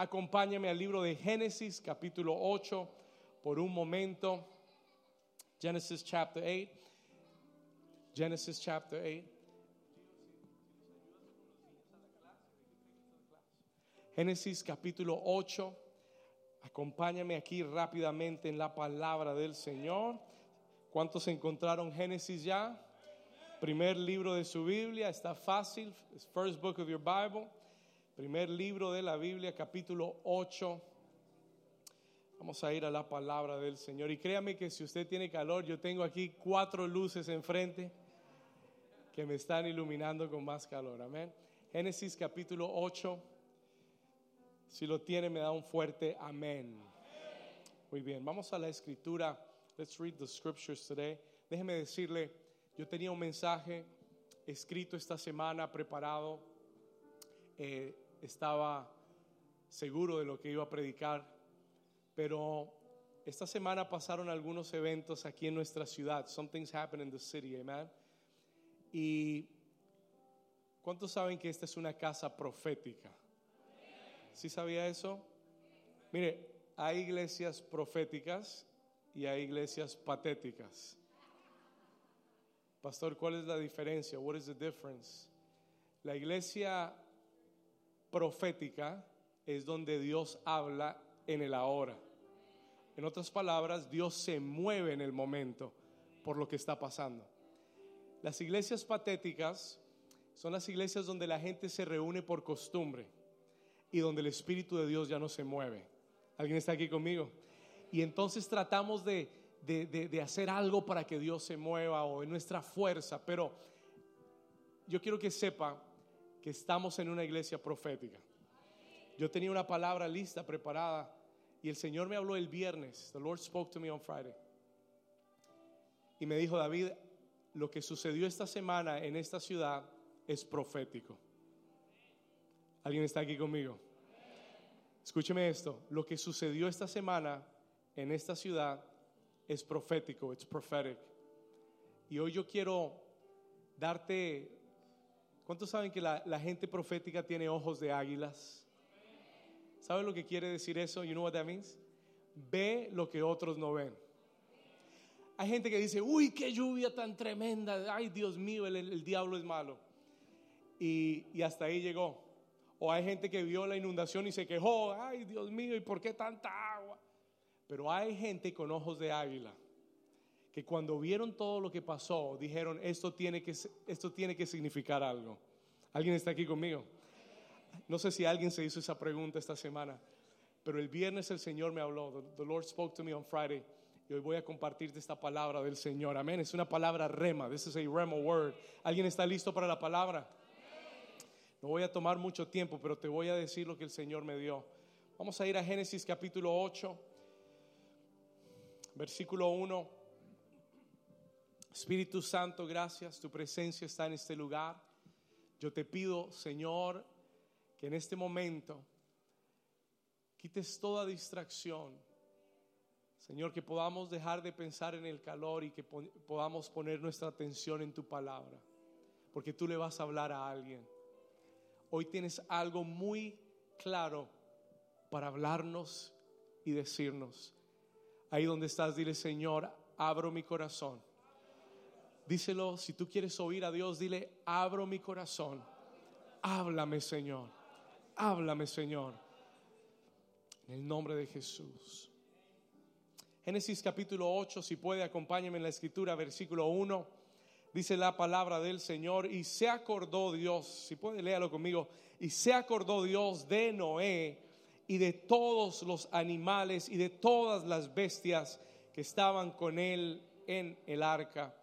acompáñame al libro de Génesis, capítulo 8, por un momento. Genesis chapter 8. Genesis chapter 8. Génesis capítulo 8. Acompáñame aquí rápidamente en la palabra del Señor. ¿Cuántos encontraron Génesis ya? Primer libro de su Biblia, está fácil. First book of your Bible. Primer libro de la Biblia, capítulo 8. Vamos a ir a la palabra del Señor. Y créame que si usted tiene calor, yo tengo aquí cuatro luces enfrente que me están iluminando con más calor. Amén. Génesis capítulo 8. Si lo tiene, me da un fuerte amén. Muy bien, vamos a la escritura. Let's read the scriptures today. Déjeme decirle, yo tenía un mensaje escrito esta semana, preparado. Eh, estaba seguro de lo que iba a predicar, pero esta semana pasaron algunos eventos aquí en nuestra ciudad. Something's happened in the city, amen. Y ¿cuántos saben que esta es una casa profética? ¿Sí sabía eso? Mire, hay iglesias proféticas y hay iglesias patéticas. Pastor, ¿cuál es la diferencia? What is the difference? La iglesia profética es donde Dios habla en el ahora. En otras palabras, Dios se mueve en el momento por lo que está pasando. Las iglesias patéticas son las iglesias donde la gente se reúne por costumbre y donde el Espíritu de Dios ya no se mueve. ¿Alguien está aquí conmigo? Y entonces tratamos de, de, hacer algo para que Dios se mueva o en nuestra fuerza, pero yo quiero que sepa que estamos en una iglesia profética. Yo tenía una palabra lista, preparada, y el Señor me habló el viernes. The Lord spoke to me on Friday. Y me dijo, David, lo que sucedió esta semana en esta ciudad es profético. ¿Alguien está aquí conmigo? Escúcheme esto, lo que sucedió esta semana en esta ciudad es profético, it's prophetic. Y hoy yo quiero darte, ¿cuántos saben que la, la gente profética tiene ojos de águilas? ¿Saben lo que quiere decir eso? You know what that means? Ve lo que otros no ven. Hay gente que dice, uy, qué lluvia tan tremenda, ay Dios mío, el, diablo es malo. Y, y hasta ahí llegó. O hay gente que vio la inundación y se quejó, ay Dios mío, ¿y por qué tanta agua? Pero hay gente con ojos de águila que cuando vieron todo lo que pasó, dijeron, esto tiene que, esto tiene que significar algo. ¿Alguien está aquí conmigo? No sé si alguien se hizo esa pregunta esta semana, pero el viernes el Señor me habló. The, Lord spoke to me on Friday. Y hoy voy a compartirte esta palabra del Señor. Amén. Es una palabra rema. This is a rema word. ¿Alguien está listo para la palabra? No voy a tomar mucho tiempo, pero te voy a decir lo que el Señor me dio. Vamos a ir a Génesis capítulo 8, versículo 1. Espíritu Santo, gracias, tu presencia está en este lugar. Yo te pido, Señor, que en este momento quites toda distracción. Señor, que podamos dejar de pensar en el calor y que podamos poner nuestra atención en tu palabra, porque tú le vas a hablar a alguien hoy tienes algo muy claro para hablarnos y decirnos. Ahí donde estás, dile, Señor, abro mi corazón. Díselo, si tú quieres oír a Dios, dile, abro mi corazón. Háblame, Señor. Háblame, Señor. En el nombre de Jesús. Génesis capítulo 8, si puede, acompáñame en la escritura, versículo 1 dice la palabra del Señor, y se acordó Dios, si puede léalo conmigo, y se acordó Dios de Noé y de todos los animales y de todas las bestias que estaban con él en el arca.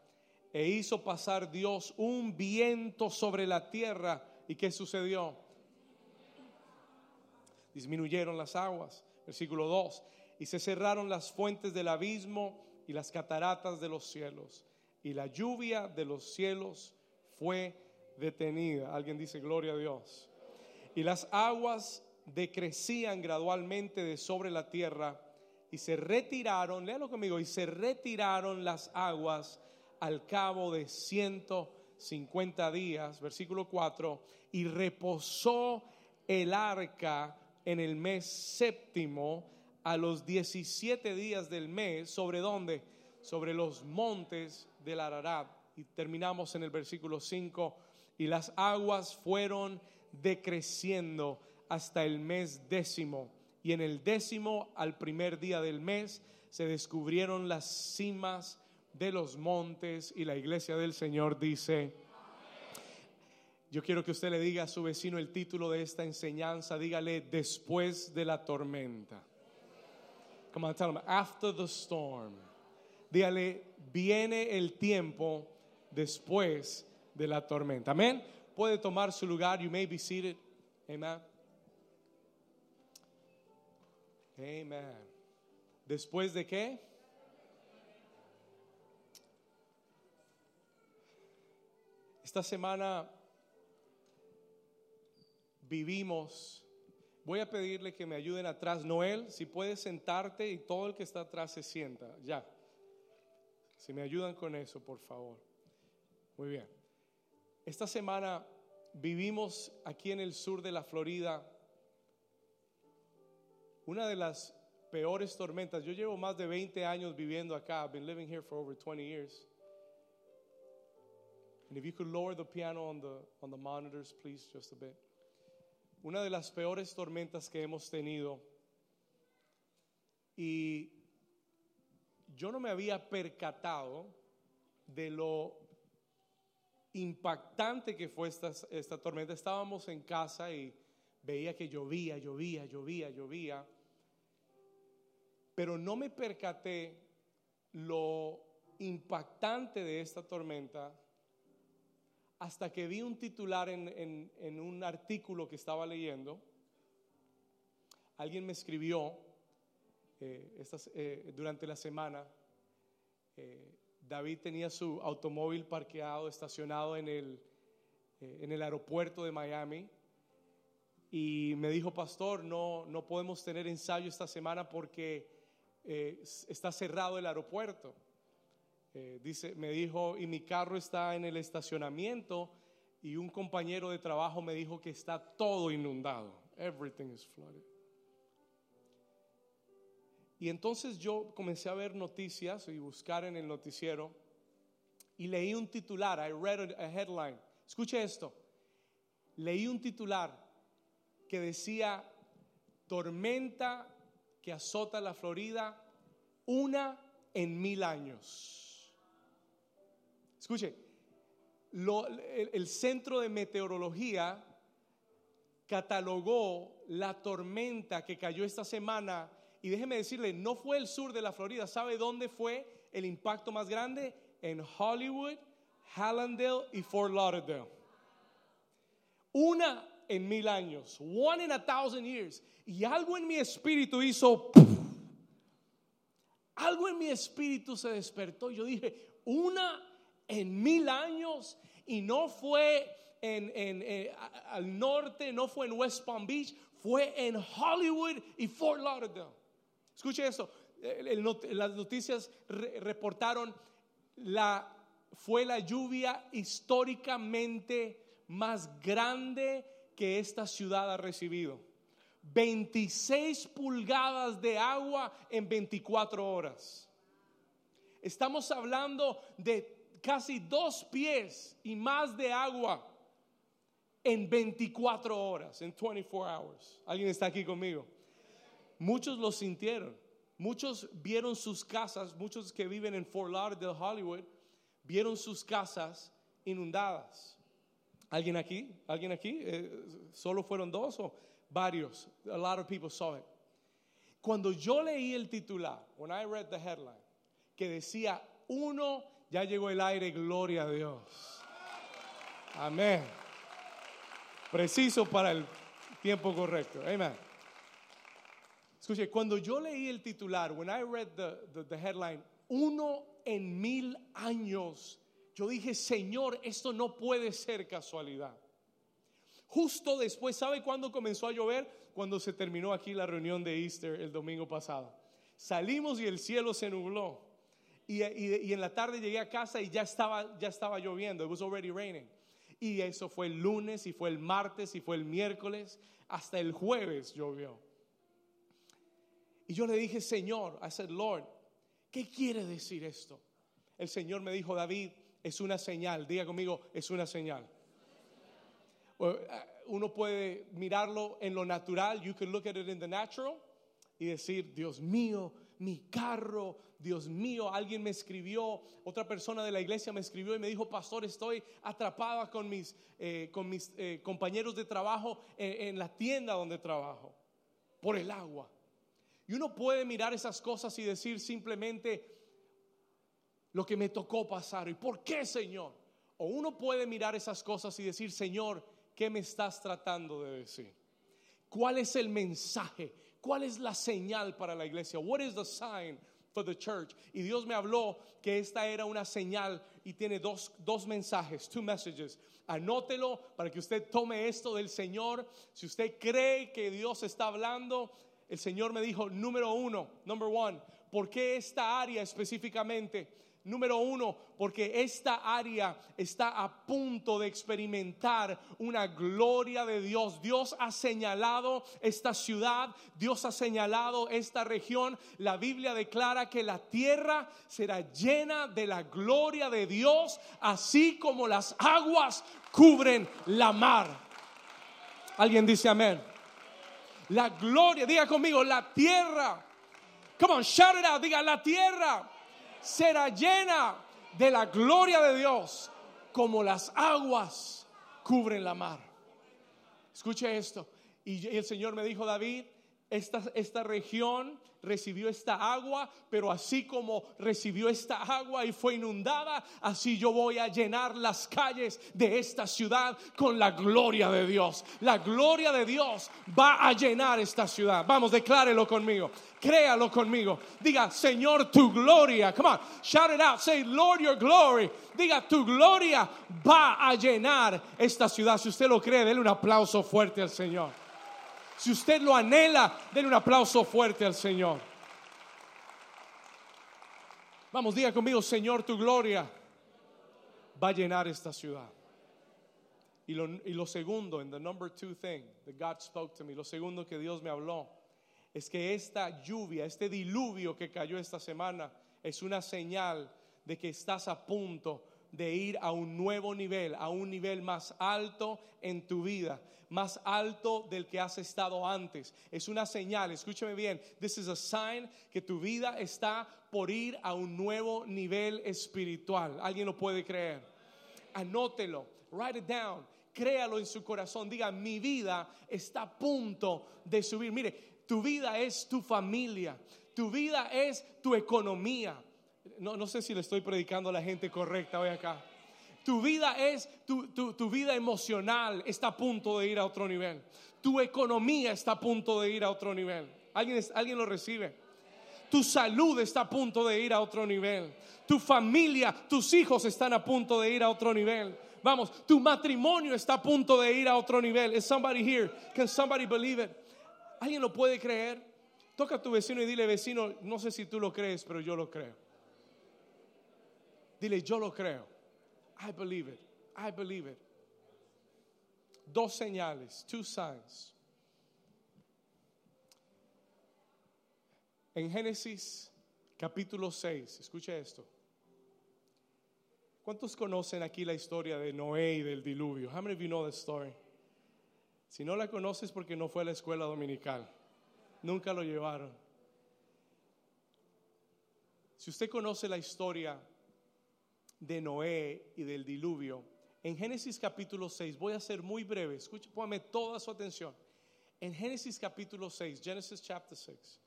E hizo pasar Dios un viento sobre la tierra. ¿Y qué sucedió? Disminuyeron las aguas. Versículo 2. Y se cerraron las fuentes del abismo y las cataratas de los cielos y la lluvia de los cielos fue detenida. Alguien dice, gloria a Dios. Y las aguas decrecían gradualmente de sobre la tierra y se retiraron, léalo conmigo, y se retiraron las aguas al cabo de 150 días, versículo 4, y reposó el arca en el mes séptimo a los 17 días del mes. ¿Sobre dónde? Sobre los montes del Ararat. Y terminamos en el versículo 5. Y las aguas fueron decreciendo hasta el mes décimo. Y en el décimo, al primer día del mes, se descubrieron las cimas de los montes y la iglesia del Señor dice, yo quiero que usted le diga a su vecino el título de esta enseñanza, dígale después de la tormenta. Come on, tell him, after the storm. Dígale, viene el tiempo después de la tormenta. Amén. Puede tomar su lugar. You may be seated. Amen. Amen. ¿Después de qué? Esta semana vivimos. Voy a pedirle que me ayuden atrás. Noel, si puedes sentarte y todo el que está atrás se sienta. Ya. Si me ayudan con eso, por favor. Muy bien. Esta semana vivimos aquí en el sur de la Florida una de las peores tormentas. Yo llevo más de 20 años viviendo acá. I've been living here for over 20 years. And if you could lower the piano on the, on the monitors, please, just a bit. Una de las peores tormentas que hemos tenido. Y yo no me había percatado de lo impactante que fue esta, esta tormenta. Estábamos en casa y veía que llovía, llovía, llovía, llovía pero no me percaté lo impactante de esta tormenta hasta que vi un titular en, un artículo que estaba leyendo. Alguien me escribió eh, eh, durante la semana. Eh, David tenía su automóvil parqueado, estacionado en el, en el aeropuerto de Miami. Y me dijo, pastor, no, no podemos tener ensayo esta semana porque está cerrado el aeropuerto. Eh, dice, me dijo, y mi carro está en el estacionamiento y un compañero de trabajo me dijo que está todo inundado. Everything is flooded. Y entonces yo comencé a ver noticias y buscar en el noticiero y leí un titular, I read a headline. Escuche esto. Leí un titular que decía tormenta que azota la Florida una en mil años. Escuche, el, centro de meteorología catalogó la tormenta que cayó esta semana y déjeme decirle, no fue el sur de la Florida. ¿Sabe dónde fue el impacto más grande? En Hollywood, Hallandale y Fort Lauderdale. Una en mil años. One in a thousand years. Y algo en mi espíritu hizo. algo en mi espíritu se despertó. Yo dije, una en mil años. Y no fue en, eh, al norte, no fue en West Palm Beach, fue en Hollywood y Fort Lauderdale. Escuche esto, las noticias reportaron la fue la lluvia históricamente más grande que esta ciudad ha recibido. 26 pulgadas de agua en 24 horas. Estamos hablando de casi dos pies y más de agua en 24 horas, en 24 hours. ¿Alguien está aquí conmigo? Muchos lo sintieron. Muchos vieron sus casas, muchos que viven en Fort Lauderdale, Hollywood, vieron sus casas inundadas. ¿Alguien aquí? ¿Alguien aquí? Eh, ¿Solo fueron dos o varios? A lot of people saw it. Cuando yo leí el titular, when I read the headline, que decía, uno, ya llegó el aire, gloria a Dios. Amén. Preciso para el tiempo correcto. Amén. Escuche, cuando yo leí el titular, when I read the, the, headline, uno en mil años yo dije, Señor, esto no puede ser casualidad. Justo después, ¿sabe cuándo comenzó a llover? Cuando se terminó aquí la reunión de Easter el domingo pasado. Salimos y el cielo se nubló. Y, en la tarde llegué a casa y ya estaba, ya estaba lloviendo. It was already raining. Y eso fue el lunes y fue el martes y fue el miércoles. Hasta el jueves llovió. Y yo le dije, Señor, I said, Lord, ¿qué quiere decir esto? El Señor me dijo, David, es una señal. Diga conmigo, es una señal. Eh, uno puede mirarlo en lo natural, you can look at it in the natural y decir, Dios mío, mi carro, Dios mío, alguien me escribió, otra persona de la iglesia me escribió y me dijo, pastor, estoy atrapada con mis, eh, con mis eh, compañeros de trabajo en la tienda donde trabajo, por el agua. Y uno puede mirar esas cosas y decir simplemente lo que me tocó pasar. ¿Y por qué, Señor? O uno puede mirar esas cosas y decir, Señor, ¿qué me estás tratando de decir? ¿Cuál es el mensaje? ¿Cuál es la señal para la iglesia? What is the sign for the church? Y Dios me habló que esta era una señal y tiene dos, dos mensajes, two messages. Anótelo para que usted tome esto del Señor. Si usted cree que Dios está hablando, el Señor me dijo, número uno, number one, ¿por qué esta área específicamente? Número uno, porque esta área está a punto de experimentar una gloria de Dios. Dios ha señalado esta ciudad, Dios ha señalado esta región. La Biblia declara que la tierra será llena de la gloria de Dios, así como las aguas cubren la mar. ¿Alguien dice amén? La gloria, diga conmigo, la tierra. Come on, shout it out, diga la tierra será llena de la gloria de Dios como las aguas cubren la mar. Escuche esto. Y el Señor me dijo, David, esta, esta región recibió esta agua, pero así como recibió esta agua y fue inundada, así yo voy a llenar las calles de esta ciudad con la gloria de Dios. La gloria de Dios va a llenar esta ciudad. Vamos, declárelo conmigo. Créalo conmigo. Diga, Señor, tu gloria. Come on, shout it out. Say, Lord, your glory. Diga, tu gloria va a llenar esta ciudad. Si usted lo cree, denle un aplauso fuerte al Señor. Si usted lo anhela, denle un aplauso fuerte al Señor. Vamos, diga conmigo, Señor, tu gloria va a llenar esta ciudad. Y lo, y lo segundo, en the number two thing that God spoke to me, lo segundo que Dios me habló, es que esta lluvia, este diluvio que cayó esta semana, es una señal de que estás a punto de ir a un nuevo nivel, a un nivel más alto en tu vida, más alto del que has estado antes. Es una señal, escúchame bien, this is a sign que tu vida está por ir a un nuevo nivel espiritual. ¿Alguien lo puede creer? Anótelo, write it down, créalo en su corazón, diga, mi vida está a punto de subir. Mire, tu vida es tu familia, tu vida es tu economía no, sé si le estoy predicando a la gente correcta hoy acá. Tu vida es, tu, tu, vida emocional está a punto de ir a otro nivel. Tu economía está a punto de ir a otro nivel. ¿Alguien, alguien lo recibe? Tu salud está a punto de ir a otro nivel. Tu familia, tus hijos están a punto de ir a otro nivel. Vamos, tu matrimonio está a punto de ir a otro nivel. Is somebody here? Can somebody believe it? ¿Alguien lo puede creer? Toca a tu vecino y dile, vecino, no sé si tú lo crees, pero yo lo creo. Dile, yo lo creo. I believe it. I believe it. Dos señales, two signs. En Génesis capítulo 6, escuche esto. ¿Cuántos conocen aquí la historia de Noé y del diluvio? How many of you know the story? Si no la conoces porque no fue a la escuela dominical. Nunca lo llevaron. Si usted conoce la historia de Noé y del diluvio, en Génesis capítulo 6, voy a ser muy breve, escuche, póngame toda su atención. En Génesis capítulo 6, Genesis chapter 6,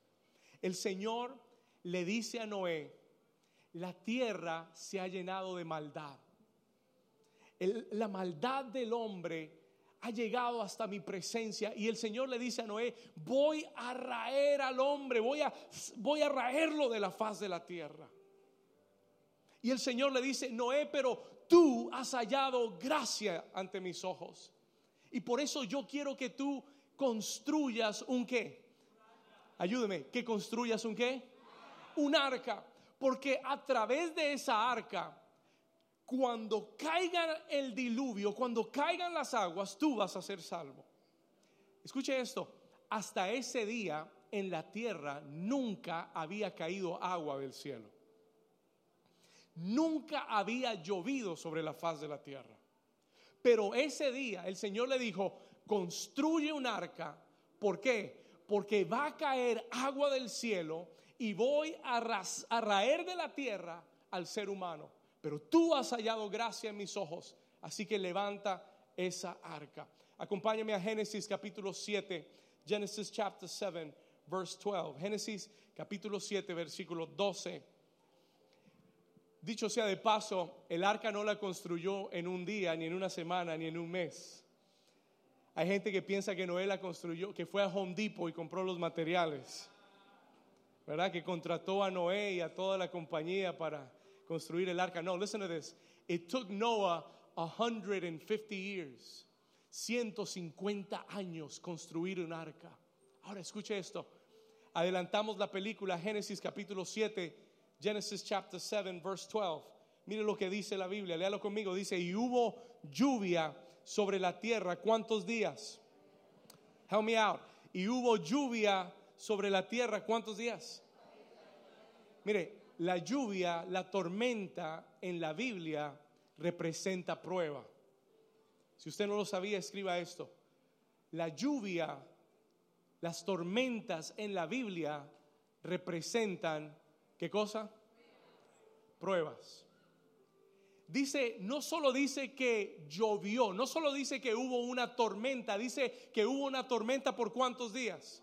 el Señor le dice a Noé, la tierra se ha llenado de maldad. la maldad del hombre ha llegado hasta mi presencia y el Señor le dice a Noé, voy a raer al hombre, voy a, voy a raerlo de la faz de la tierra. Y el Señor le dice, Noé, pero tú has hallado gracia ante mis ojos. Y por eso yo quiero que tú construyas un qué. Ayúdeme, que construyas un qué. Un arca. Porque a través de esa arca, cuando caiga el diluvio, cuando caigan las aguas, tú vas a ser salvo. Escuche esto, hasta ese día en la tierra nunca había caído agua del cielo. Nunca había llovido sobre la faz de la tierra. Pero ese día el Señor le dijo, construye un arca. ¿Por qué? Porque va a caer agua del cielo y voy a, raer de la tierra al ser humano. Pero tú has hallado gracia en mis ojos, así que levanta esa arca. Acompáñame a Génesis capítulo 7, Genesis chapter 7, verse 12. Génesis capítulo 7, versículo 12. Dicho sea de paso, el arca no la construyó en un día, ni en una semana, ni en un mes. Hay gente que piensa que Noé la construyó, que fue a Home Depot y compró los materiales. ¿Verdad? Que contrató a Noé y a toda la compañía para construir el arca. No, listen to this. It took Noah 150 years, 150 años construir un arca. Ahora escuche esto. Adelantamos la película Génesis capítulo 7 Genesis chapter 7, verse 12. Mire lo que dice la Biblia, léalo conmigo. Dice, y hubo lluvia sobre la tierra. ¿Cuántos días? Help me out. Y hubo lluvia sobre la tierra. ¿Cuántos días? Mire, la lluvia, la tormenta en la Biblia representa prueba. Si usted no lo sabía, escriba esto. La lluvia, las tormentas en la Biblia representan ¿Qué cosa? Pruebas. Dice, no solo dice que llovió, no solo dice que hubo una tormenta, dice que hubo una tormenta por cuántos días.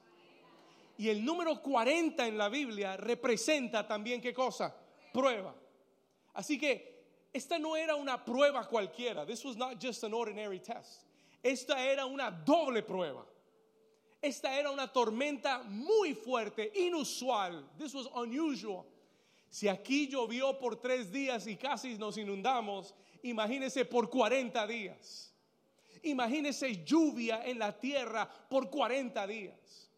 Y el número 40 en la Biblia representa también qué cosa? Prueba. Así que esta no era una prueba cualquiera. This was not just an ordinary test. Esta era una doble prueba. Esta era una tormenta muy fuerte, inusual. This was unusual. Si aquí llovió por tres días y casi nos inundamos, imagínese por 40 días. Imagínese lluvia en la tierra por 40 días.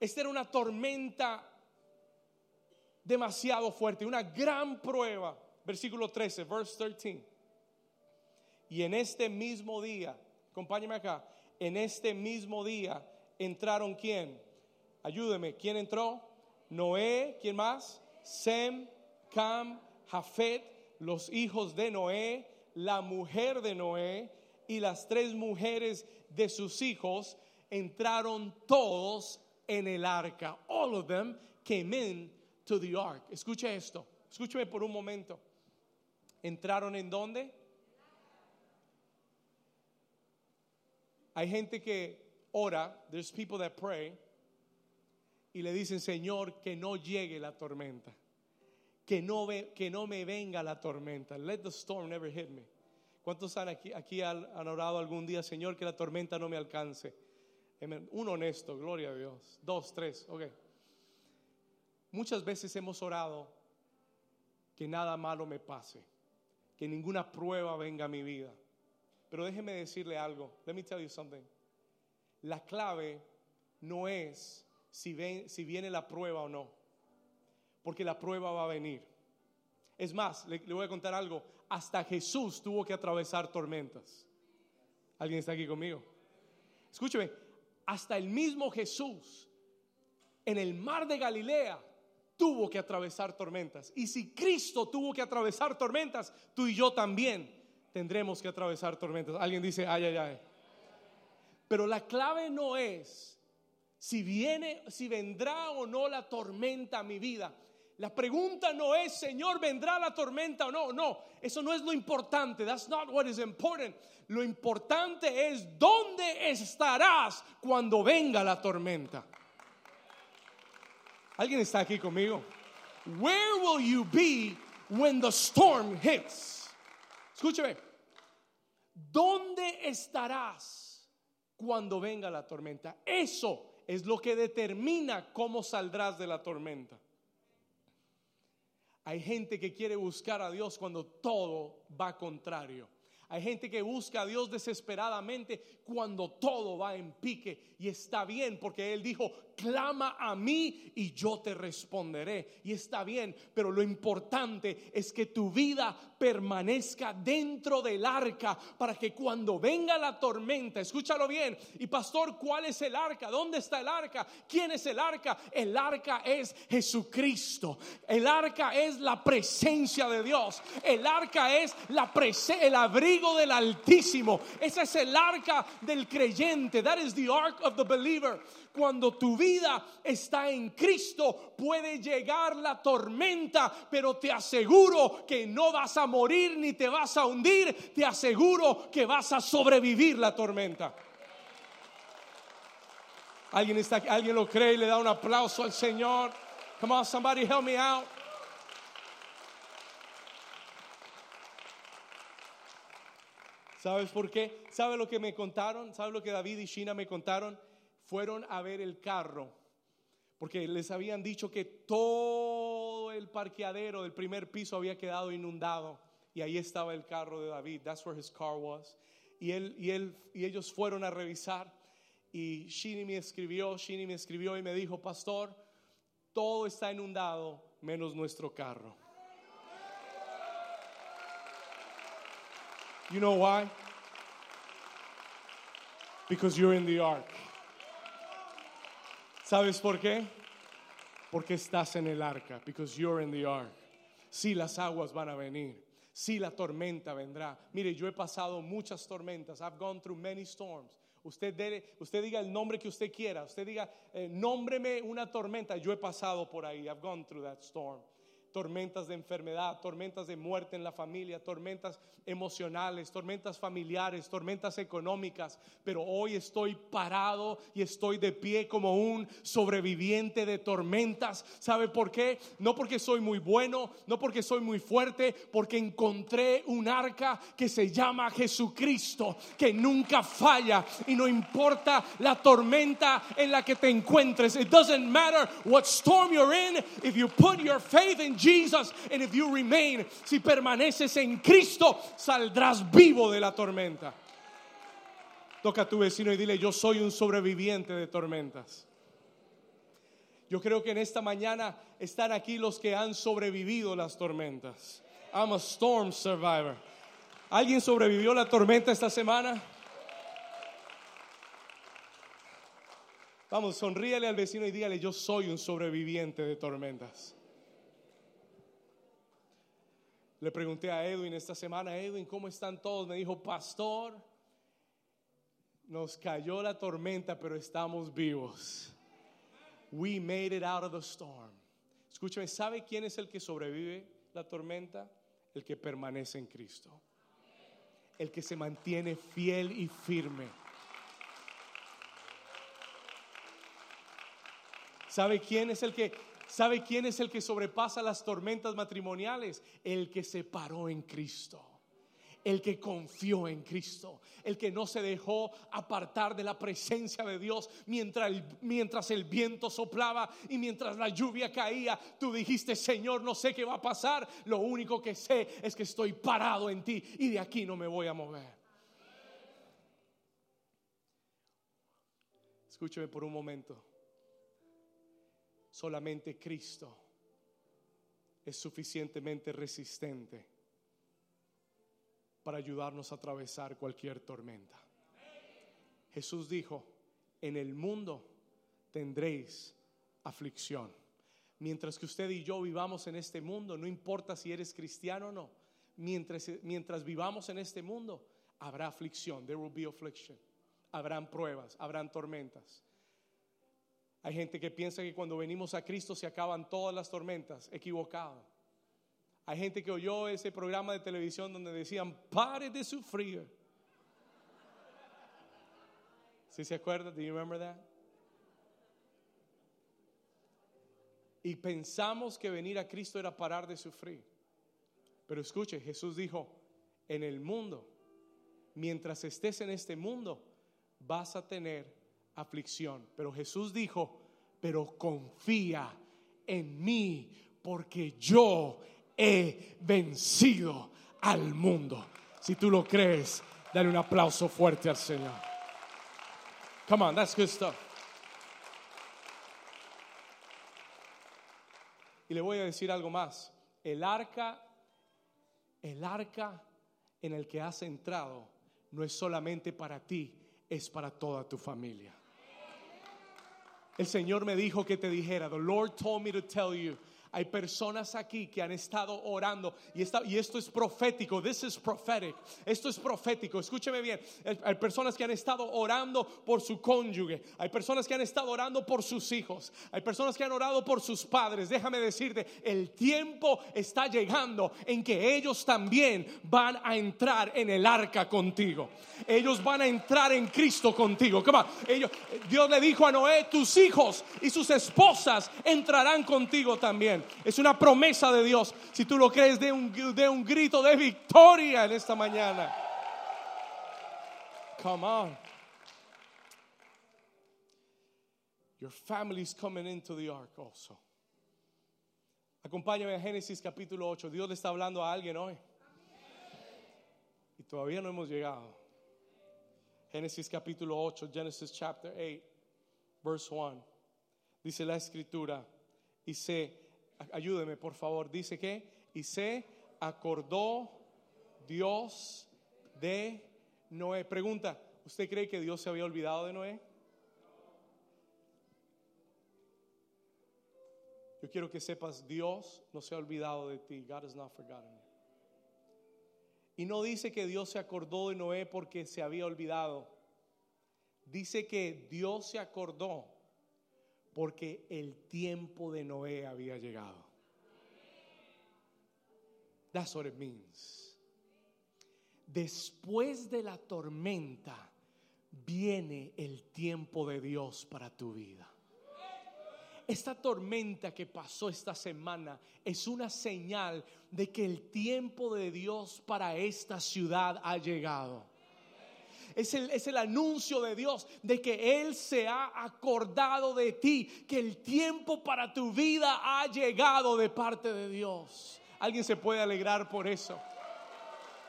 Esta era una tormenta demasiado fuerte, una gran prueba. Versículo 13, verse 13. Y en este mismo día, acompáñame acá, en este mismo día entraron quién? Ayúdeme, ¿quién entró? Noé, ¿quién más? Sem, Cam, Jafet, los hijos de Noé, la mujer de Noé y las tres mujeres de sus hijos entraron todos en el arca. All of them came in to the ark. Escuche esto, escúcheme por un momento. ¿Entraron en dónde? Hay gente que ora, there's people that pray, y le dicen, Señor, que no llegue la tormenta, que no, ve, que no me venga la tormenta. Let the storm never hit me. ¿Cuántos han aquí, aquí han, orado algún día, Señor, que la tormenta no me alcance? Un honesto, gloria a Dios. Dos, tres, ok. Muchas veces hemos orado que nada malo me pase, que ninguna prueba venga a mi vida. Pero déjeme decirle algo. Let me tell you something. La clave no es si, viene la prueba o no, porque la prueba va a venir. Es más, le, le voy a contar algo, hasta Jesús tuvo que atravesar tormentas. ¿Alguien está aquí conmigo? Escúcheme, hasta el mismo Jesús en el mar de Galilea tuvo que atravesar tormentas. Y si Cristo tuvo que atravesar tormentas, tú y yo también tendremos que atravesar tormentas. Alguien dice, ay, ay, ay. Pero la clave no es si viene, si vendrá o no la tormenta a mi vida. La pregunta no es, Señor, ¿vendrá la tormenta o no? No, eso no es lo importante. That's not what is important. Lo importante es dónde estarás cuando venga la tormenta. ¿Alguien está aquí conmigo? Where will you be when the storm hits? Escúcheme. ¿Dónde estarás? Cuando venga la tormenta. Eso es lo que determina cómo saldrás de la tormenta. Hay gente que quiere buscar a Dios cuando todo va contrario. Hay gente que busca a Dios desesperadamente cuando todo va en pique. Y está bien porque Él dijo, clama a mí y yo te responderé. Y está bien, pero lo importante es que tu vida permanezca dentro del arca para que cuando venga la tormenta, escúchalo bien, y pastor, ¿cuál es el arca? ¿Dónde está el arca? ¿Quién es el arca? El arca es Jesucristo. El arca es la presencia de Dios. El arca es la el abrigo del Altísimo. Ese es el arca del creyente. That is the ark of the believer cuando tu vida está en Cristo, puede llegar la tormenta, pero te aseguro que no vas a morir ni te vas a hundir, te aseguro que vas a sobrevivir la tormenta. ¿Alguien, está, alguien lo cree y le da un aplauso al Señor? Come on, somebody help me out. ¿Sabes por qué? ¿Sabe lo que me contaron? ¿Sabe lo que David y Shina me contaron? Fueron a ver el carro, porque les habían dicho que todo el parqueadero del primer piso había quedado inundado y ahí estaba el carro de David. That's where his car was. Y él y él y ellos fueron a revisar y Shini me escribió, Shini me escribió y me dijo, "Pastor, todo está inundado menos nuestro carro." You know why? Because you're in the ark. ¿Sabes por qué? Porque estás en el arca, because you're in the ark. Sí, las aguas van a venir. Sí, la tormenta vendrá. Mire, yo he pasado muchas tormentas. I've gone through many storms. Usted, debe, usted diga el nombre que usted quiera. Usted diga, eh, nómbreme una tormenta. Yo he pasado por ahí. I've gone through that storm tormentas de enfermedad, tormentas de muerte en la familia, tormentas emocionales, tormentas familiares, tormentas económicas, pero hoy estoy parado y estoy de pie como un sobreviviente de tormentas. ¿Sabe por qué? No porque soy muy bueno, no porque soy muy fuerte, porque encontré un arca que se llama Jesucristo, que nunca falla y no importa la tormenta en la que te encuentres. It doesn't matter what storm you're in, if you put your faith in Jesus and if you remain, si permaneces en Cristo, saldrás vivo de la tormenta. Toca a tu vecino y dile, yo soy un sobreviviente de tormentas. Yo creo que en esta mañana están aquí los que han sobrevivido las tormentas. I'm a storm survivor. ¿Alguien sobrevivió la tormenta esta semana? Vamos, sonríale al vecino y dígale, yo soy un sobreviviente de tormentas. Le pregunté a Edwin esta semana, Edwin, ¿cómo están todos? Me dijo, pastor, nos cayó la tormenta, pero estamos vivos. We made it out of the storm. Escúchame, ¿sabe quién es el que sobrevive la tormenta? El que permanece en Cristo. El que se mantiene fiel y firme. ¿Sabe quién es el que ¿Sabe quién es el que sobrepasa las tormentas matrimoniales? El que se paró en Cristo. El que confió en Cristo, el que no se dejó apartar de la presencia de Dios mientras el, mientras el viento soplaba y mientras la lluvia caía. Tú dijiste, Señor, no sé qué va a pasar, lo único que sé es que estoy parado en ti y de aquí no me voy a mover. Escúcheme por un momento. Solamente Cristo es suficientemente resistente para ayudarnos a atravesar cualquier tormenta. Jesús dijo, en el mundo tendréis aflicción. Mientras que usted y yo vivamos en este mundo, no importa si eres cristiano o no, mientras, mientras vivamos en este mundo, habrá aflicción, there will be affliction. Habrán pruebas, habrán tormentas. Hay gente que piensa que cuando venimos a Cristo se acaban todas las tormentas. Equivocado. Hay gente que oyó ese programa de televisión donde decían, pare de sufrir. ¿Sí se acuerda? Do you remember that? Y pensamos que venir a Cristo era parar de sufrir. Pero escuche, Jesús dijo, en el mundo, mientras estés en este mundo, vas a tener aflicción. Pero Jesús dijo, pero confía en mí porque yo he vencido al mundo. Si tú lo crees, dale un aplauso fuerte al Señor. Come on, that's good stuff. Y le voy a decir algo más. El arca, el arca en el que has entrado no es solamente para ti, es para toda tu familia. El Señor me dijo que te dijera, the Lord told me to tell you hay personas aquí que han estado orando y, y esto es profético. This is prophetic. Esto es profético. Escúcheme bien. Hay personas que han estado orando por su cónyuge. Hay personas que han estado orando por sus hijos. Hay personas que han orado por sus padres. Déjame decirte, el tiempo está llegando en que ellos también van a entrar en el arca contigo. Ellos van a entrar en Cristo contigo. Ellos, Dios le dijo a Noé, tus hijos y sus esposas entrarán contigo también. Es una promesa de Dios. Si tú lo crees, de un, grito de victoria en esta mañana. Come on. Your family is coming into the ark also. Acompáñame a Génesis capítulo 8. Dios le está hablando a alguien hoy. Y todavía no hemos llegado. Génesis capítulo 8, Genesis chapter 8, verse 1. Dice la escritura, y se ayúdeme por favor, dice que, y se acordó Dios de Noé. Pregunta, ¿usted cree que Dios se había olvidado de Noé? Yo quiero que sepas, Dios no se ha olvidado de ti. God has not forgotten. Y no dice que Dios se acordó de Noé porque se había olvidado. Dice que Dios se acordó porque el tiempo de Noé había llegado. That's what it means. Después de la tormenta viene el tiempo de Dios para tu vida. Esta tormenta que pasó esta semana es una señal de que el tiempo de Dios para esta ciudad ha llegado es el, es el anuncio de Dios de que Él se ha acordado de ti, que el tiempo para tu vida ha llegado de parte de Dios. Alguien se puede alegrar por eso.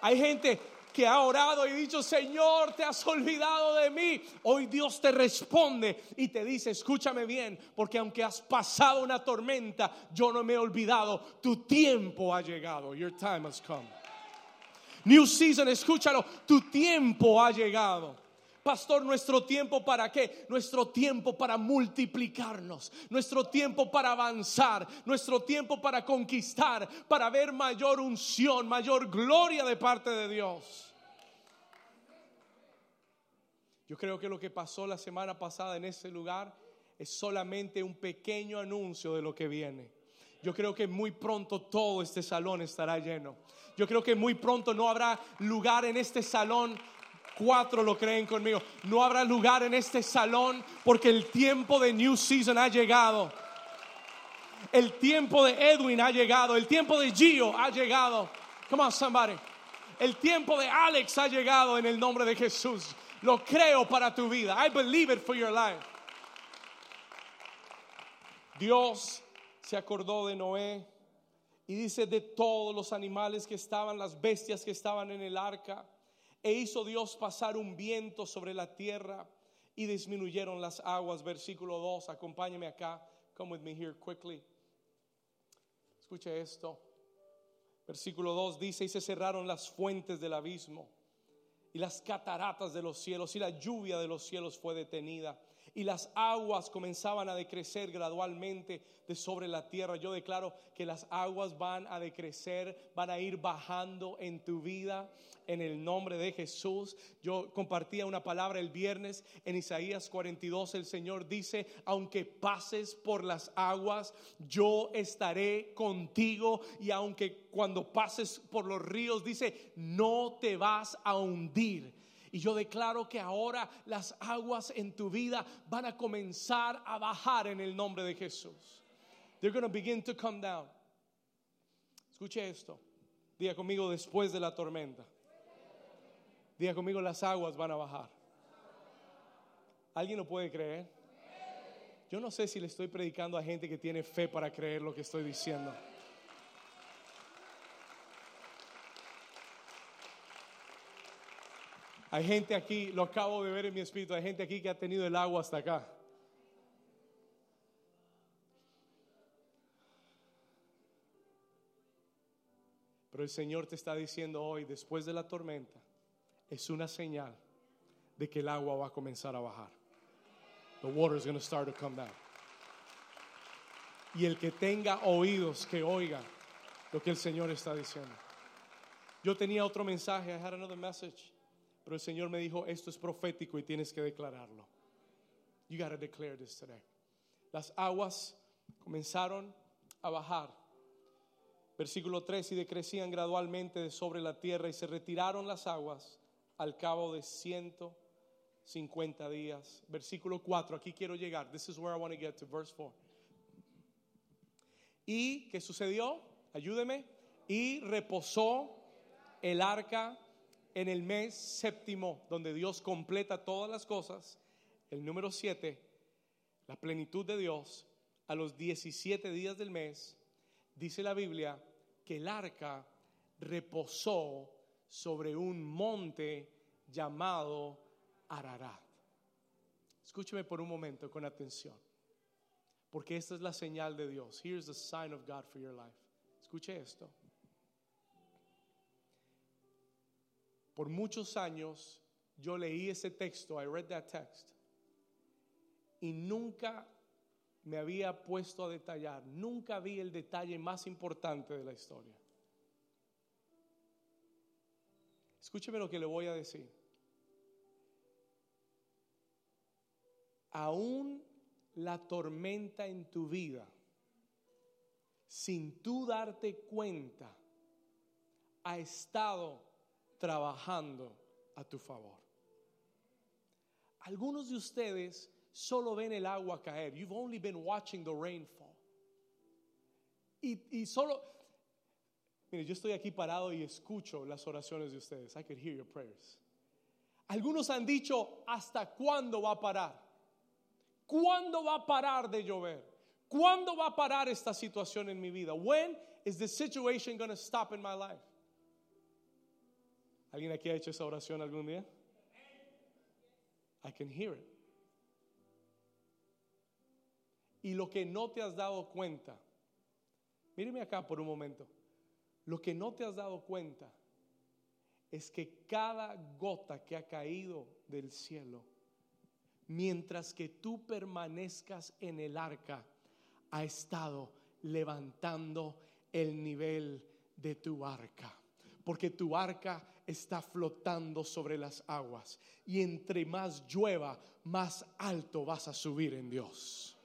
Hay gente que ha orado y dicho, Señor, te has olvidado de mí. Hoy Dios te responde y te dice, escúchame bien, porque aunque has pasado una tormenta, yo no me he olvidado, tu tiempo ha llegado. Your time has come. New season, escúchalo, tu tiempo ha llegado. Pastor, nuestro tiempo para qué? Nuestro tiempo para multiplicarnos, nuestro tiempo para avanzar, nuestro tiempo para conquistar, para ver mayor unción, mayor gloria de parte de Dios. Yo creo que lo que pasó la semana pasada en ese lugar es solamente un pequeño anuncio de lo que viene. Yo creo que muy pronto todo este salón estará lleno. Yo creo que muy pronto no habrá lugar en este salón cuatro lo creen conmigo. No habrá lugar en este salón porque el tiempo de New Season ha llegado. El tiempo de Edwin ha llegado. El tiempo de Gio ha llegado. Come on, somebody. El tiempo de Alex ha llegado en el nombre de Jesús. Lo creo para tu vida. I believe it for your life. Dios se acordó de Noé y dice de todos los animales que estaban, las bestias que estaban en el arca. E hizo Dios pasar un viento sobre la tierra y disminuyeron las aguas. Versículo 2, acompáñeme acá. Come with me here quickly. Escuche esto. Versículo 2 dice, y se cerraron las fuentes del abismo y las cataratas de los cielos y la lluvia de los cielos fue detenida y las aguas comenzaban a decrecer gradualmente de sobre la tierra. Yo declaro que las aguas van a decrecer, van a ir bajando en tu vida en el nombre de Jesús. Yo compartía una palabra el viernes en Isaías 42. El Señor dice, aunque pases por las aguas, yo estaré contigo. Y aunque cuando pases por los ríos, dice, no te vas a hundir y yo declaro que ahora las aguas en tu vida van a comenzar a bajar en el nombre de Jesús. They're going to begin to come down. Escuche esto. Diga conmigo después de la tormenta. Diga conmigo las aguas van a bajar. ¿Alguien lo puede creer? Yo no sé si le estoy predicando a gente que tiene fe para creer lo que estoy diciendo. Hay gente aquí, lo acabo de ver en mi espíritu, hay gente aquí que ha tenido el agua hasta acá. Pero el Señor te está diciendo hoy, después de la tormenta, es una señal de que el agua va a comenzar a bajar. The water is going to start to come down. Y el que tenga oídos, que oiga lo que el Señor está diciendo. Yo tenía otro mensaje, I had another message, pero el Señor me dijo, esto es profético y tienes que declararlo. You got to declare this today. Las aguas comenzaron a bajar. Versículo 3, y decrecían gradualmente sobre la tierra y se retiraron las aguas al cabo de 150 días. Versículo 4, aquí quiero llegar. This is where I want to get to, verse 4. ¿Y qué sucedió? Ayúdeme. Y reposó el arca en el mes séptimo, donde Dios completa todas las cosas. El número 7, la plenitud de Dios, a los 17 días del mes, dice la Biblia que el arca reposó sobre un monte llamado Ararat. Escúcheme por un momento con atención, porque esta es la señal de Dios. Here's the sign of God for your life. Escuche esto. Por muchos años yo leí ese texto, I read that text, y nunca me había puesto a detallar, nunca vi el detalle más importante de la historia. Escúcheme lo que le voy a decir. Aún la tormenta en tu vida, sin tú darte cuenta, ha estado trabajando a tu favor. Algunos de ustedes solo ven el agua caer. You've only been watching the rainfall. Y, y solo, mire, yo estoy aquí parado y escucho las oraciones de ustedes. I could hear your prayers. Algunos han dicho, ¿hasta cuándo va a parar? ¿Cuándo va a parar de llover? ¿Cuándo va a parar esta situación en mi vida? When is the situation going to stop in my life? ¿Alguien aquí ha hecho esa oración algún día? I can hear it. Y lo que no te has dado cuenta, míreme acá por un momento, lo que no te has dado cuenta es que cada gota que ha caído del cielo, mientras que tú permanezcas en el arca, ha estado levantando el nivel de tu arca. Porque tu arca está flotando sobre las aguas. Y entre más llueva, más alto vas a subir en Dios.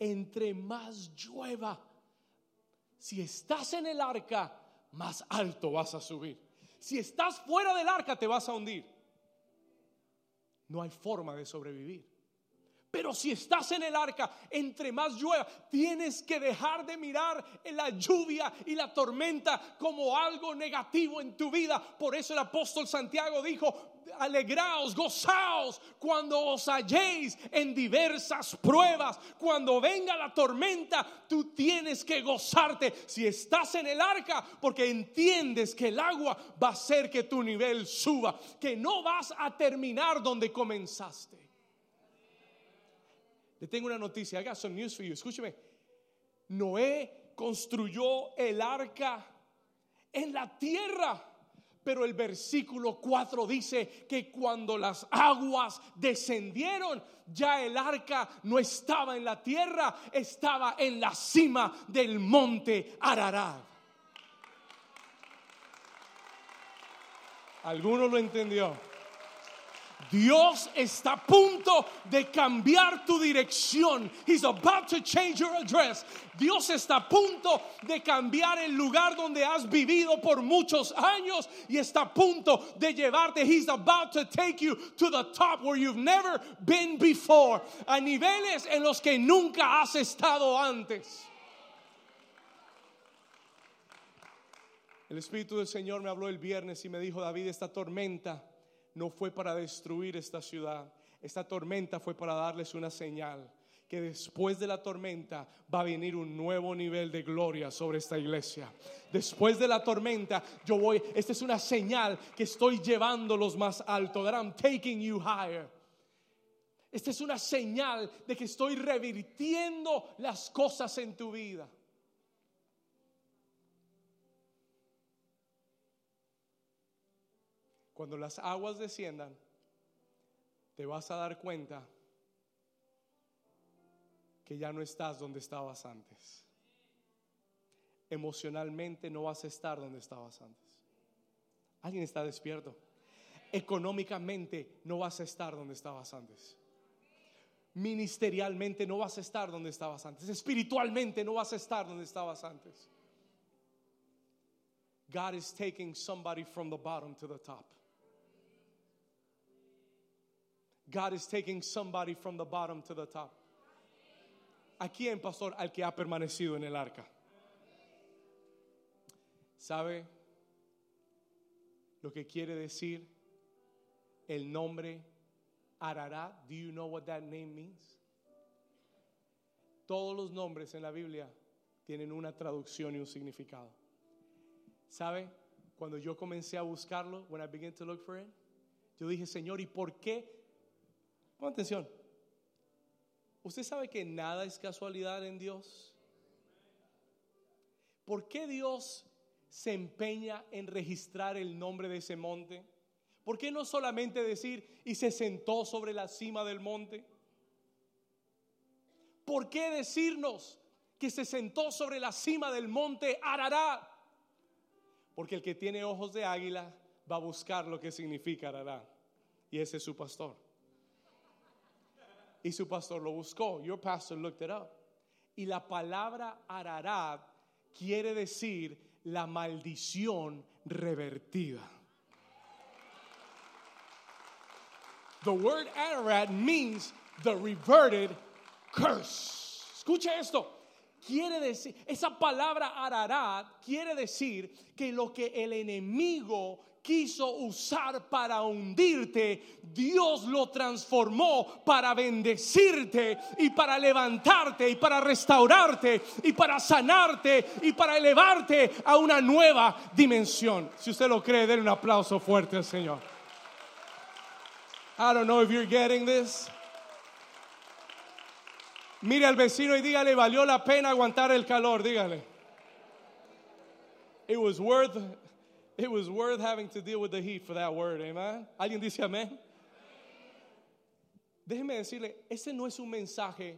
entre más llueva, si estás en el arca, más alto vas a subir. Si estás fuera del arca, te vas a hundir. No hay forma de sobrevivir. Pero si estás en el arca, entre más llueva, tienes que dejar de mirar la lluvia y la tormenta como algo negativo en tu vida. Por eso el apóstol Santiago dijo, alegraos, gozaos cuando os halléis en diversas pruebas. Cuando venga la tormenta, tú tienes que gozarte si estás en el arca, porque entiendes que el agua va a hacer que tu nivel suba, que no vas a terminar donde comenzaste. Le tengo una noticia, I got some news for you. Escúcheme. Noé construyó el arca en la tierra. Pero el versículo 4 dice que cuando las aguas descendieron, ya el arca no estaba en la tierra, estaba en la cima del monte Ararat. ¿Alguno lo entendió? Dios está a punto de cambiar tu dirección. He's about to change your address. Dios está a punto de cambiar el lugar donde has vivido por muchos años y está a punto de llevarte. He's about to take you to the top where you've never been before. A niveles en los que nunca has estado antes. El Espíritu del Señor me habló el viernes y me dijo, David, esta tormenta no fue para destruir esta ciudad. Esta tormenta fue para darles una señal que después de la tormenta va a venir un nuevo nivel de gloria sobre esta iglesia. Después de la tormenta, yo voy, esta es una señal que estoy llevándolos más alto, that I'm taking you higher. Esta es una señal de que estoy revirtiendo las cosas en tu vida. Cuando las aguas desciendan, te vas a dar cuenta que ya no estás donde estabas antes. Emocionalmente no vas a estar donde estabas antes. ¿Alguien está despierto? Económicamente no vas a estar donde estabas antes. Ministerialmente no vas a estar donde estabas antes. Espiritualmente no vas a estar donde estabas antes. God is taking somebody from the bottom to the top. God is taking somebody from the bottom to the top. ¿A quién, pastor? Al que ha permanecido en el arca. ¿Sabe lo que quiere decir el nombre Ararat? Do you know what that name means? Todos los nombres en la Biblia tienen una traducción y un significado. ¿Sabe? Cuando yo comencé a buscarlo, when I began to look for it, yo dije, Señor, ¿y por qué Pon atención. ¿Usted sabe que nada es casualidad en Dios? ¿Por qué Dios se empeña en registrar el nombre de ese monte? ¿Por qué no solamente decir y se sentó sobre la cima del monte? ¿Por qué decirnos que se sentó sobre la cima del monte Arará? Porque el que tiene ojos de águila va a buscar lo que significa Arará. Y ese es su pastor y su pastor lo buscó. Your pastor looked it up. Y la palabra Ararat quiere decir la maldición revertida. The word Ararat means the reverted curse. Escuche esto. Quiere decir, esa palabra Ararat quiere decir que lo que el enemigo quiso usar para hundirte, Dios lo transformó para bendecirte y para levantarte y para restaurarte y para sanarte y para elevarte a una nueva dimensión. Si usted lo cree, denle un aplauso fuerte al Señor. I don't know if you're getting this. Mire al vecino y dígale, valió la pena aguantar el calor, dígale. It was worth It was worth having to deal with the heat for that word, amen. ¿Alguien dice amén? Déjeme decirle, ese no es un mensaje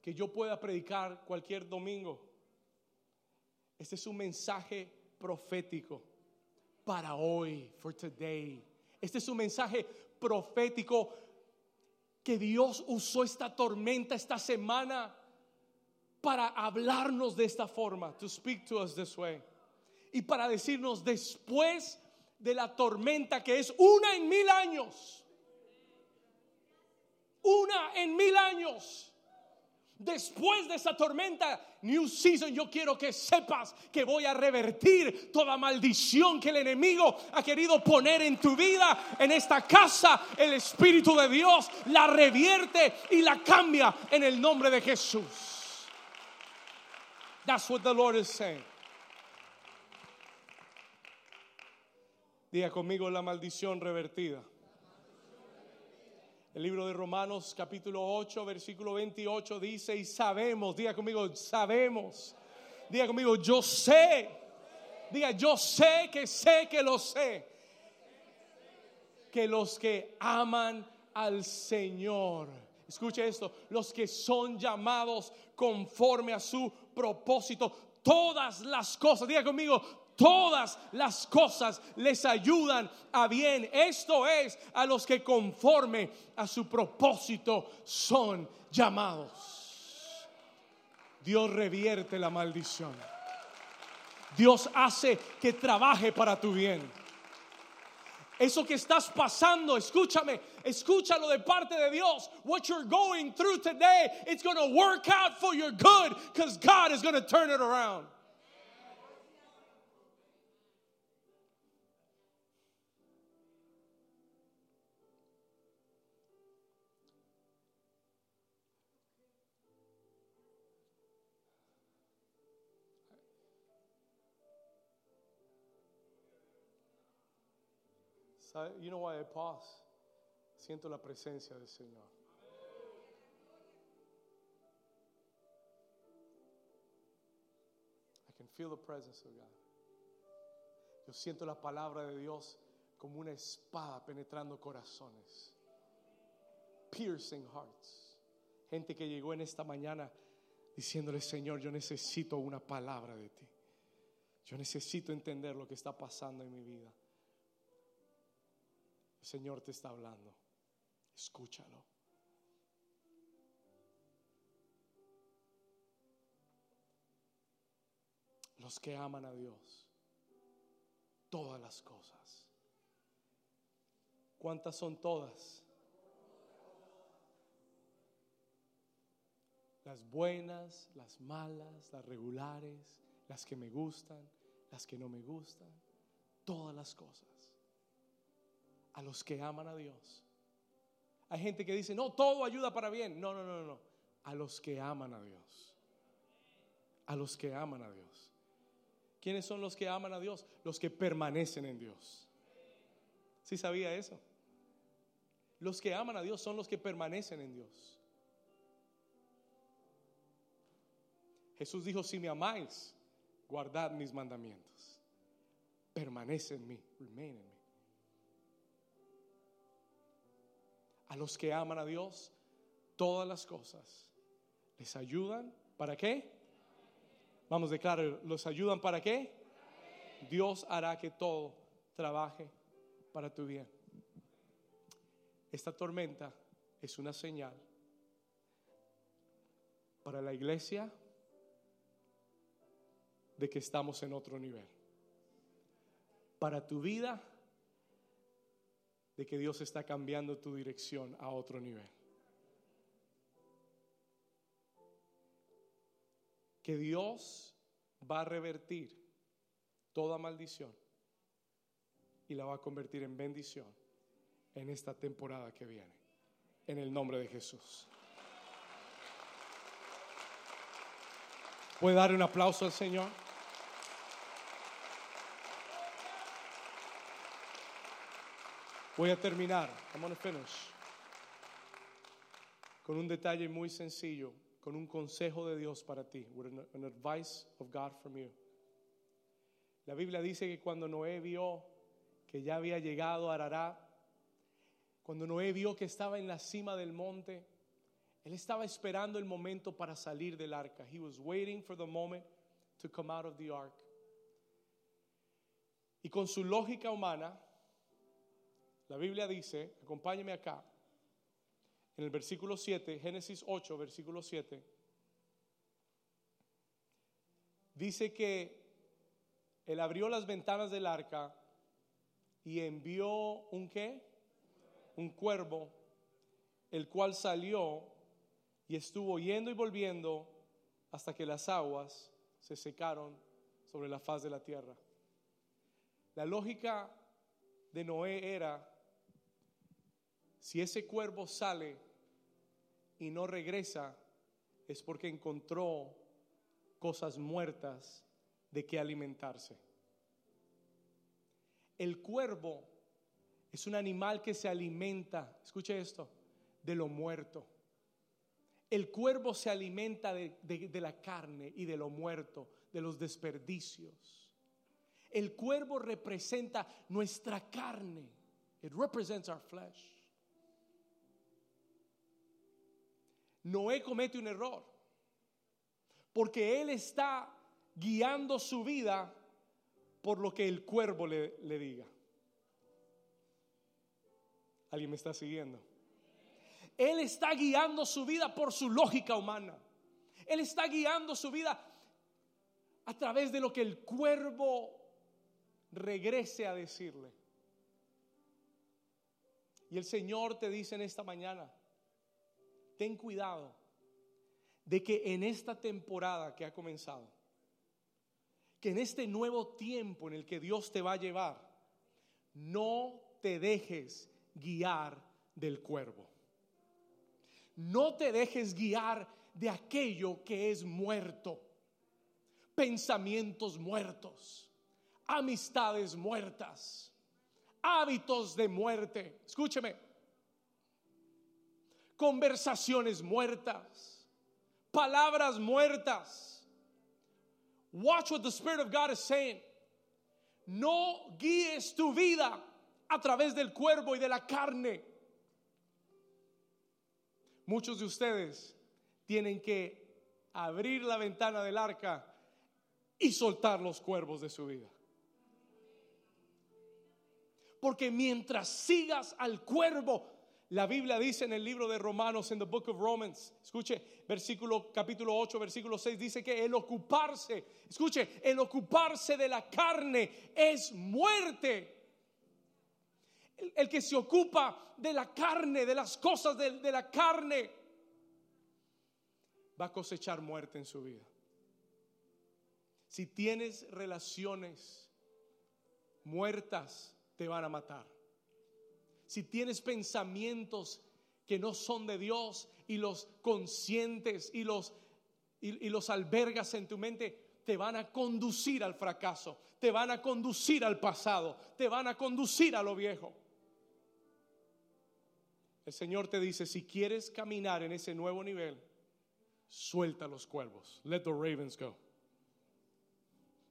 que yo pueda predicar cualquier domingo. Este es un mensaje profético para hoy, for today. Este es un mensaje profético que Dios usó esta tormenta esta semana para hablarnos de esta forma, to speak to us this way y para decirnos después de la tormenta que es una en mil años, una en mil años. Después de esa tormenta, New Season, yo quiero que sepas que voy a revertir toda maldición que el enemigo ha querido poner en tu vida, en esta casa. El Espíritu de Dios la revierte y la cambia en el nombre de Jesús. That's what the Lord is saying. Diga conmigo la maldición revertida. El libro de Romanos capítulo 8, versículo 28 dice, y sabemos, diga conmigo, sabemos. Diga conmigo, yo sé. Diga, yo sé que sé que lo sé. Que los que aman al Señor, escuche esto, los que son llamados conforme a su propósito, todas las cosas, diga conmigo, todas las cosas les ayudan a bien. Esto es a los que conforme a su propósito son llamados. Dios revierte la maldición. Dios hace que trabaje para tu bien. Eso que estás pasando, escúchame, escúchalo de parte de Dios. What you're going through today, it's going to work out for your good because God is going to turn it around. ¿Sabe? You know why I pause? Siento la presencia del Señor. I can feel the presence of God. Yo siento la palabra de Dios como una espada penetrando corazones. Piercing hearts. Gente que llegó en esta mañana diciéndole, Señor, yo necesito una palabra de ti. Yo necesito entender lo que está pasando en mi vida. El Señor te está hablando. Escúchalo. Los que aman a Dios, todas las cosas. ¿Cuántas son todas? Las buenas, las malas, las regulares, las que me gustan, las que no me gustan, todas las cosas. A los que aman a Dios. Hay gente que dice, no, todo ayuda para bien. No, no, no, no. A los que aman a Dios. A los que aman a Dios. ¿Quiénes son los que aman a Dios? Los que permanecen en Dios. ¿Sí sabía eso? Los que aman a Dios son los que permanecen en Dios. Jesús dijo, si me amáis, guardad mis mandamientos. Permanece en mí, remain in me. A los que aman a Dios, todas las cosas les ayudan. ¿Para qué? Vamos, a declarar, ¿los ayudan para qué? Dios hará que todo trabaje para tu bien. Esta tormenta es una señal para la iglesia de que estamos en otro nivel. Para tu vida, de que Dios está cambiando tu dirección a otro nivel. Que Dios va a revertir toda maldición y la va a convertir en bendición en esta temporada que viene. En el nombre de Jesús. ¿Puede dar un aplauso al Señor? Voy a terminar. I'm gonna finish. Con un detalle muy sencillo, con un consejo de Dios para ti. With an, advice of God from you. La Biblia dice que cuando Noé vio que ya había llegado a Ararat, cuando Noé vio que estaba en la cima del monte, él estaba esperando el momento para salir del arca. He was waiting for the moment to come out of the ark. Y con su lógica humana, la Biblia dice, acompáñeme acá, en el versículo 7, Génesis 8, versículo 7, dice que él abrió las ventanas del arca y envió un qué? Un cuervo, el cual salió y estuvo yendo y volviendo hasta que las aguas se secaron sobre la faz de la tierra. La lógica de Noé era, si ese cuervo sale y no regresa, es porque encontró cosas muertas de que alimentarse. El cuervo es un animal que se alimenta, escuche esto, de lo muerto. El cuervo se alimenta de, de, de, la carne y de lo muerto, de los desperdicios. El cuervo representa nuestra carne. It represents our flesh. Noé comete un error porque él está guiando su vida por lo que el cuervo le, le diga. ¿Alguien me está siguiendo? Él está guiando su vida por su lógica humana. Él está guiando su vida a través de lo que el cuervo regrese a decirle. Y el Señor te dice en esta mañana, ten cuidado de que en esta temporada que ha comenzado, que en este nuevo tiempo en el que Dios te va a llevar, no te dejes guiar del cuervo. No te dejes guiar de aquello que es muerto. Pensamientos muertos, amistades muertas, hábitos de muerte. Escúcheme. Conversaciones muertas, palabras muertas. Watch what the Spirit of God is saying. No guíes tu vida a través del cuervo y de la carne. Muchos de ustedes tienen que abrir la ventana del arca y soltar los cuervos de su vida. Porque mientras sigas al cuervo, la Biblia dice en el libro de Romanos, en the book of Romans, escuche, versículo capítulo 8, versículo 6, dice que el ocuparse, escuche, el ocuparse de la carne es muerte. El, que se ocupa de la carne, de las cosas de, de la carne, va a cosechar muerte en su vida. Si tienes relaciones muertas, te van a matar. Si tienes pensamientos que no son de Dios y los conscientes y los, y, los albergas en tu mente, te van a conducir al fracaso, te van a conducir al pasado, te van a conducir a lo viejo. El Señor te dice, si quieres caminar en ese nuevo nivel, suelta los cuervos. Let the ravens go.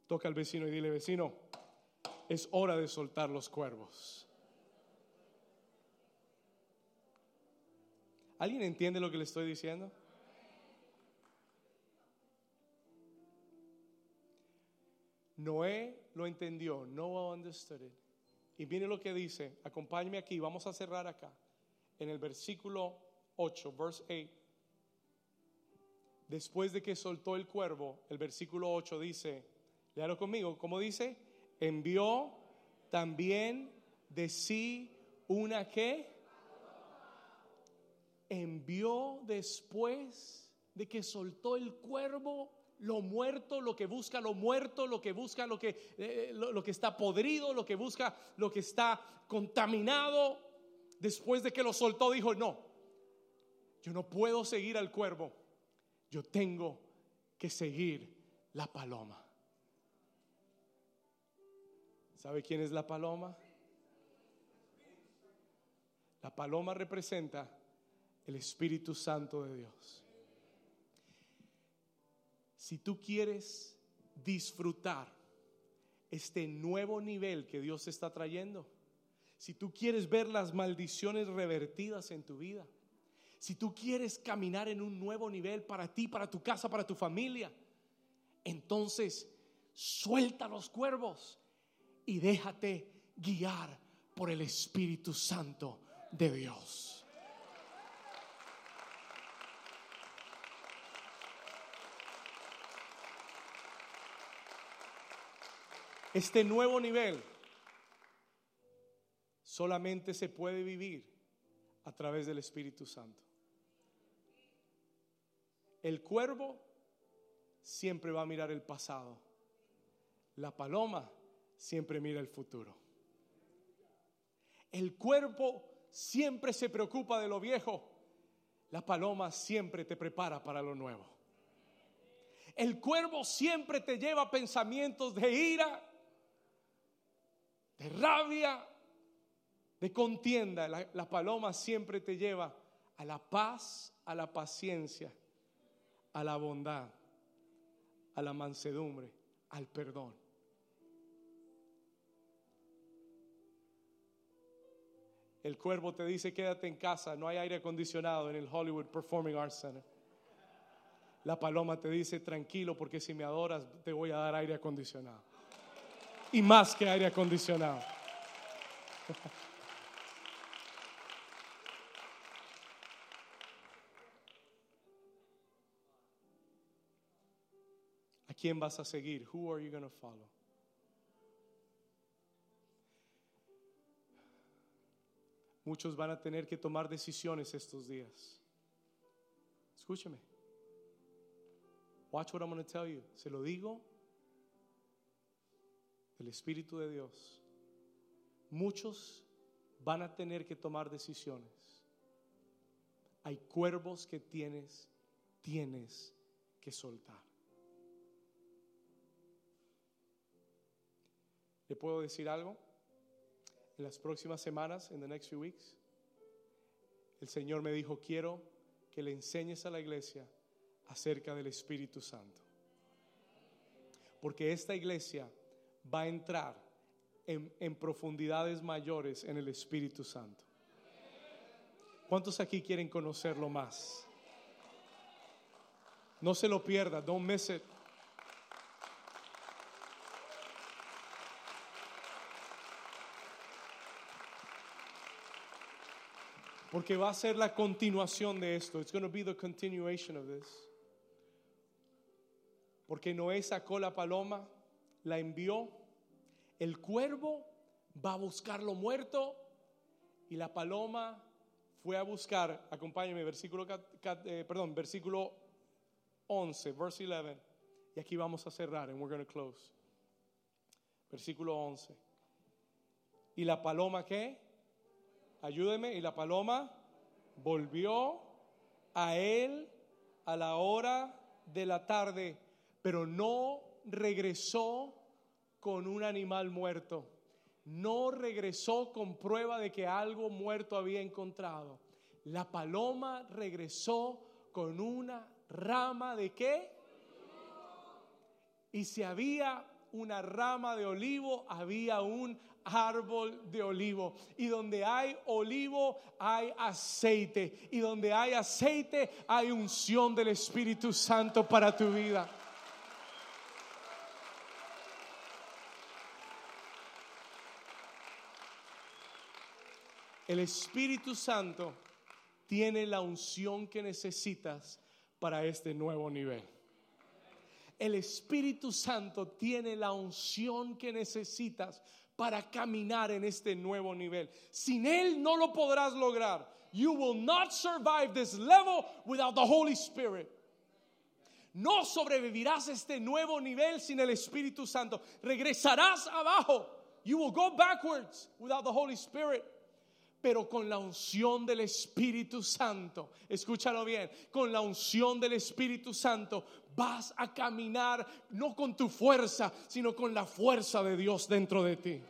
Toca al vecino y dile, vecino, es hora de soltar los cuervos. ¿Alguien entiende lo que le estoy diciendo? Noé lo entendió, Noah understood it. Y viene lo que dice, acompáñeme aquí, vamos a cerrar acá, en el versículo 8, verse 8. Después de que soltó el cuervo, el versículo 8 dice, léalo conmigo, ¿cómo dice? Envió también de sí una que envió después de que soltó el cuervo lo muerto, lo que busca lo muerto, lo que busca lo que, eh, lo, que está podrido, lo que busca lo que está contaminado. Después de que lo soltó, dijo, no, yo no puedo seguir al cuervo, yo tengo que seguir la paloma. ¿Sabe quién es la paloma? La paloma representa el Espíritu Santo de Dios. Si tú quieres disfrutar este nuevo nivel que Dios está trayendo, si tú quieres ver las maldiciones revertidas en tu vida, si tú quieres caminar en un nuevo nivel para ti, para tu casa, para tu familia, entonces suelta los cuervos y déjate guiar por el Espíritu Santo de Dios. Este nuevo nivel solamente se puede vivir a través del Espíritu Santo. El cuervo siempre va a mirar el pasado. La paloma siempre mira el futuro. El cuerpo siempre se preocupa de lo viejo. La paloma siempre te prepara para lo nuevo. El cuervo siempre te lleva pensamientos de ira, de rabia, de contienda. La, paloma siempre te lleva a la paz, a la paciencia, a la bondad, a la mansedumbre, al perdón. El cuervo te dice quédate en casa, no hay aire acondicionado en el Hollywood Performing Arts Center. La paloma te dice tranquilo porque si me adoras te voy a dar aire acondicionado y más que aire acondicionado. ¿A quién vas a seguir? Who are you going to follow? Muchos van a tener que tomar decisiones estos días. Escúcheme. Watch what I'm going to tell you. Se lo digo el Espíritu de Dios, muchos van a tener que tomar decisiones. Hay cuervos que tienes, tienes que soltar. ¿Le puedo decir algo? en las próximas semanas, en the next few weeks, el Señor me dijo, quiero que le enseñes a la iglesia acerca del Espíritu Santo. Porque esta iglesia va a entrar en, en profundidades mayores en el Espíritu Santo. ¿Cuántos aquí quieren conocerlo más? No se lo pierda, don't miss it. Porque va a ser la continuación de esto. It's going to be the continuation of this. Porque Noé sacó la paloma, la envió, el cuervo va a buscar lo muerto y la paloma fue a buscar, acompáñame, versículo, eh, perdón, versículo 11, verse 11. Y aquí vamos a cerrar, and we're going to close. Versículo 11. ¿Y la paloma qué? Ayúdeme. Y la paloma volvió a él a la hora de la tarde, pero no regresó con un animal muerto. No regresó con prueba de que algo muerto había encontrado. La paloma regresó con una rama de qué? Y si había una rama de olivo, había un árbol de olivo. Y donde hay olivo, hay aceite. Y donde hay aceite, hay unción del Espíritu Santo para tu vida. El Espíritu Santo tiene la unción que necesitas para este nuevo nivel. El Espíritu Santo tiene la unción que necesitas para caminar en este nuevo nivel. Sin Él no lo podrás lograr. You will not survive this level without the Holy Spirit. No sobrevivirás este nuevo nivel sin el Espíritu Santo. Regresarás abajo. You will go backwards without the Holy Spirit pero con la unción del Espíritu Santo, escúchalo bien, con la unción del Espíritu Santo vas a caminar no con tu fuerza, sino con la fuerza de Dios dentro de ti.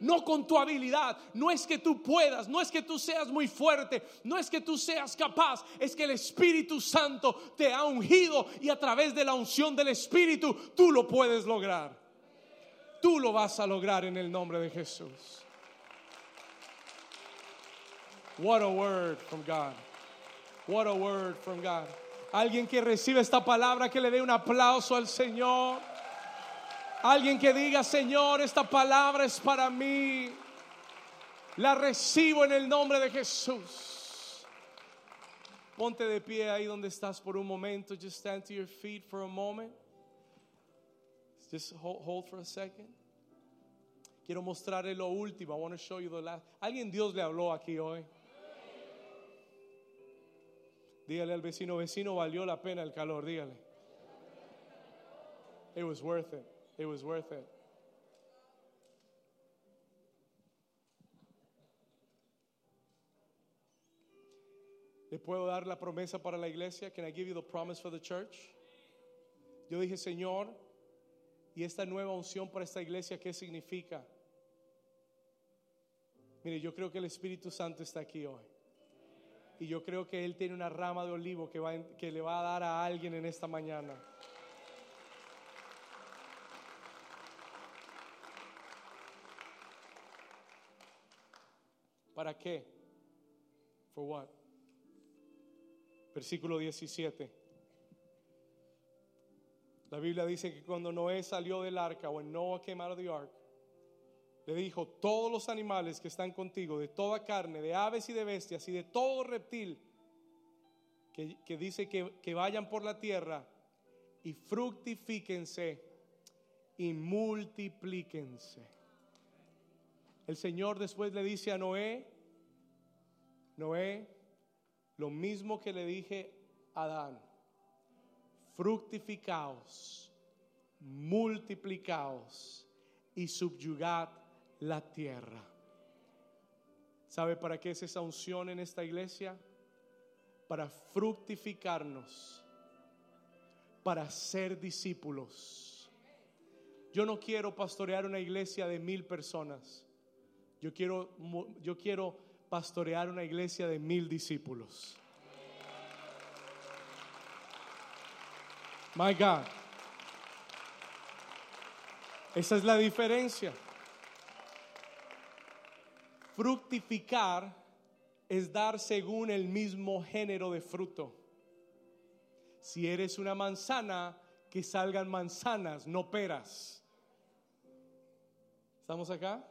No con tu habilidad, no es que tú puedas, no es que tú seas muy fuerte, no es que tú seas capaz, es que el Espíritu Santo te ha ungido y a través de la unción del Espíritu tú lo puedes lograr. Tú lo vas a lograr en el nombre de Jesús. What a word from God. What a word from God. Alguien que recibe esta palabra, que le dé un aplauso al Señor. Alguien que diga, Señor, esta palabra es para mí. La recibo en el nombre de Jesús. Ponte de pie ahí donde estás por un momento. Just stand to your feet for a moment. Just hold, hold for a second. Quiero mostrarle lo último. I want to show you the last. Alguien Dios le habló aquí hoy. Dígale al vecino, vecino, valió la pena el calor, dígale. It was worth it. It was worth it. ¿Le puedo dar la promesa para la iglesia? Can I give you the promise for the church? Yo dije, Señor, ¿y esta nueva unción para esta iglesia qué significa? Mire, yo creo que el Espíritu Santo está aquí hoy. Y yo creo que Él tiene una rama de olivo que, va que le va a dar a alguien en esta mañana. ¿Para qué? For what? Versículo 17. La Biblia dice que cuando Noé salió del arca, o en Noah came out of the ark, le dijo, todos los animales que están contigo, de toda carne, de aves y de bestias y de todo reptil, que, dice que, que vayan por la tierra y fructifíquense y multiplíquense. El Señor después le dice a Noé, Noé, lo mismo que le dije a Adán, fructificaos, multiplicaos y subyugad la tierra. ¿Sabe para qué es esa unción en esta iglesia? Para fructificarnos, para ser discípulos. Yo no quiero pastorear una iglesia de mil personas. Yo quiero, yo quiero pastorear una iglesia de mil discípulos. My God. Esa es la diferencia. Fructificar es dar según el mismo género de fruto. Si eres una manzana, que salgan manzanas, no peras. ¿Estamos acá?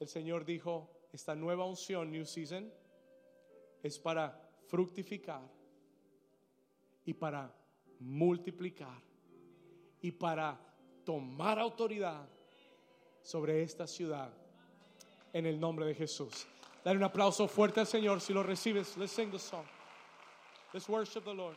El Señor dijo, esta nueva unción, New Season, es para fructificar y para multiplicar y para tomar autoridad sobre esta ciudad en el nombre de Jesús. Dale un aplauso fuerte al Señor si lo recibes. Let's sing the song. Let's worship the Lord.